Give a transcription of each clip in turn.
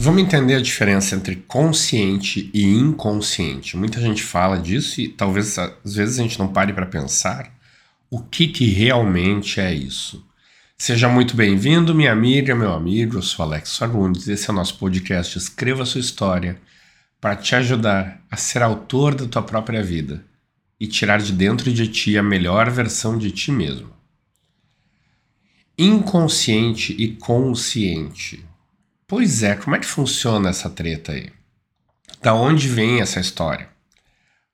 Vamos entender a diferença entre consciente e inconsciente. Muita gente fala disso e talvez às vezes a gente não pare para pensar o que, que realmente é isso. Seja muito bem-vindo, minha amiga, meu amigo. Eu sou Alex Fagundes. Esse é o nosso podcast Escreva Sua História para te ajudar a ser autor da tua própria vida e tirar de dentro de ti a melhor versão de ti mesmo. Inconsciente e consciente Pois é, como é que funciona essa treta aí? Da onde vem essa história?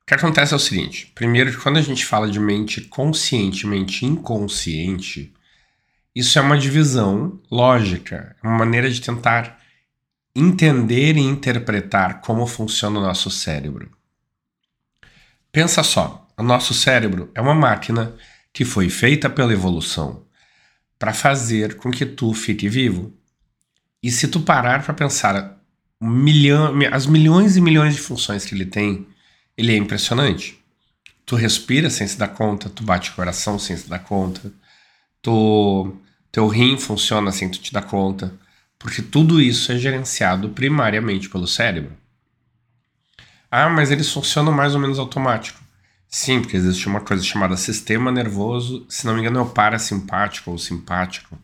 O que acontece é o seguinte: primeiro, quando a gente fala de mente consciente, mente inconsciente, isso é uma divisão lógica, é uma maneira de tentar entender e interpretar como funciona o nosso cérebro. Pensa só, o nosso cérebro é uma máquina que foi feita pela evolução para fazer com que tu fique vivo. E se tu parar para pensar milhão, as milhões e milhões de funções que ele tem, ele é impressionante. Tu respira sem se dar conta, tu bate o coração sem se dar conta, tu, teu rim funciona sem tu te dar conta, porque tudo isso é gerenciado primariamente pelo cérebro. Ah, mas eles funcionam mais ou menos automático. Sim, porque existe uma coisa chamada sistema nervoso, se não me engano é o parasimpático ou simpático,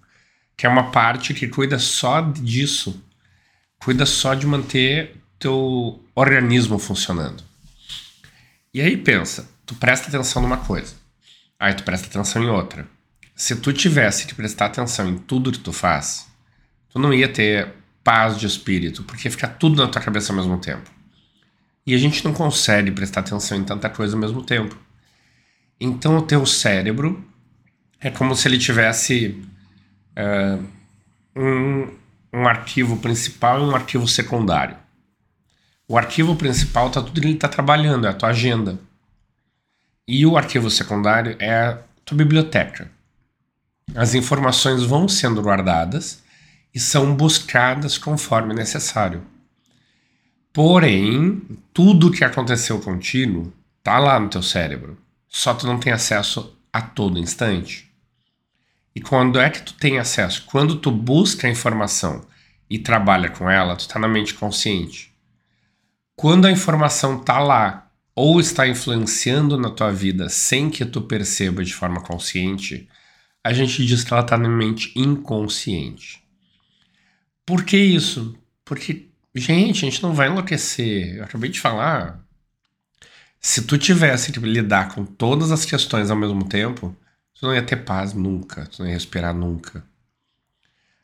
que é uma parte que cuida só disso, cuida só de manter teu organismo funcionando. E aí pensa, tu presta atenção numa coisa, aí tu presta atenção em outra. Se tu tivesse que prestar atenção em tudo que tu faz, tu não ia ter paz de espírito, porque fica tudo na tua cabeça ao mesmo tempo. E a gente não consegue prestar atenção em tanta coisa ao mesmo tempo. Então o teu cérebro é como se ele tivesse uh, um, um arquivo principal e um arquivo secundário. O arquivo principal está tudo que ele está trabalhando, é a tua agenda. E o arquivo secundário é a tua biblioteca. As informações vão sendo guardadas e são buscadas conforme necessário. Porém, tudo que aconteceu contigo está lá no teu cérebro. Só tu não tem acesso a todo instante. E quando é que tu tem acesso? Quando tu busca a informação e trabalha com ela, tu está na mente consciente. Quando a informação está lá ou está influenciando na tua vida sem que tu perceba de forma consciente, a gente diz que ela está na mente inconsciente. Por que isso? Porque, gente, a gente não vai enlouquecer. Eu acabei de falar. Se tu tivesse que lidar com todas as questões ao mesmo tempo, Tu não ia ter paz nunca, tu não ia respirar nunca.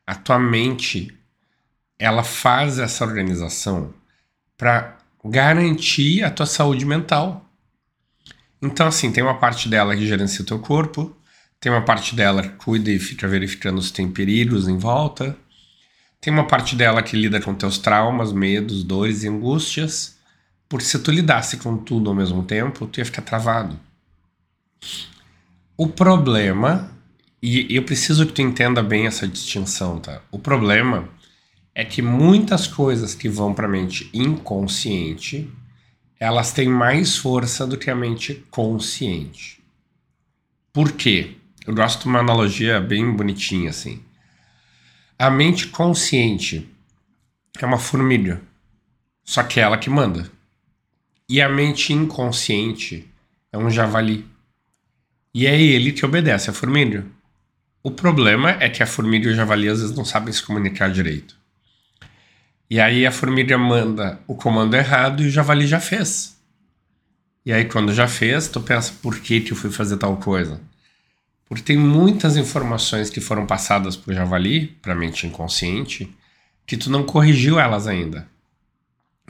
A tua mente, ela faz essa organização para garantir a tua saúde mental. Então, assim, tem uma parte dela que gerencia o teu corpo, tem uma parte dela que cuida e fica verificando se tem perigos em volta, tem uma parte dela que lida com teus traumas, medos, dores e angústias, porque se tu lidasse com tudo ao mesmo tempo, tu ia ficar travado. O problema, e eu preciso que tu entenda bem essa distinção, tá? O problema é que muitas coisas que vão para a mente inconsciente, elas têm mais força do que a mente consciente. Por quê? Eu gosto de uma analogia bem bonitinha assim. A mente consciente é uma formiga, só que é ela que manda. E a mente inconsciente é um javali. E é ele que obedece a formiga. O problema é que a formiga e o javali às vezes não sabem se comunicar direito. E aí a formiga manda o comando errado e o javali já fez. E aí quando já fez, tu pensa, por que, que eu fui fazer tal coisa? Porque tem muitas informações que foram passadas para o javali, para a mente inconsciente, que tu não corrigiu elas ainda.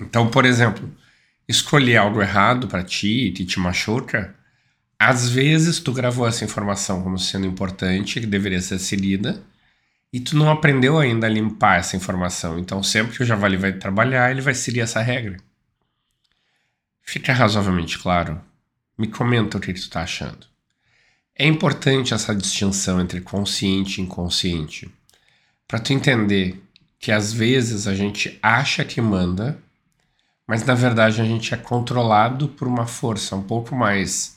Então, por exemplo, escolher algo errado para ti que te machuca, às vezes tu gravou essa informação como sendo importante, que deveria ser seguida, e tu não aprendeu ainda a limpar essa informação. Então, sempre que o javali vai trabalhar, ele vai seguir essa regra. Fica razoavelmente claro? Me comenta o que, tu está achando. É importante essa distinção entre consciente e inconsciente, para tu entender que às vezes a gente acha que manda, mas na verdade a gente é controlado por uma força um pouco mais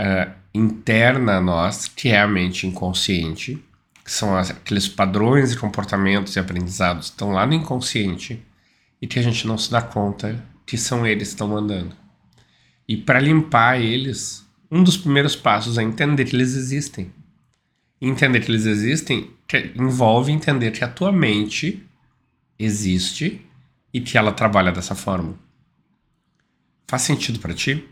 uh, interna a nós, que é a mente inconsciente, que são aqueles padrões de comportamentos e aprendizados que estão lá no inconsciente e que a gente não se dá conta que são eles que estão mandando. E para limpar eles, um dos primeiros passos é entender que eles existem. E entender que eles existem que envolve entender que a tua mente existe e que ela trabalha dessa forma. Faz sentido para ti?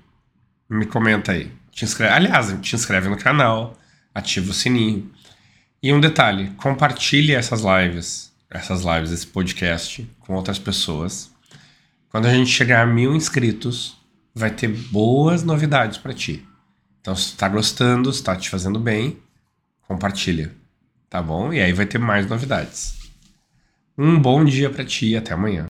Me comenta aí. Te inscreve, aliás, te inscreve no canal, ativa o sininho. E um detalhe, compartilhe essas lives, essas lives, esse podcast com outras pessoas. Quando a gente chegar a mil inscritos, vai ter boas novidades para ti. Então, se está gostando, se está te fazendo bem, compartilha, tá bom? E aí vai ter mais novidades. Um bom dia para ti e até amanhã.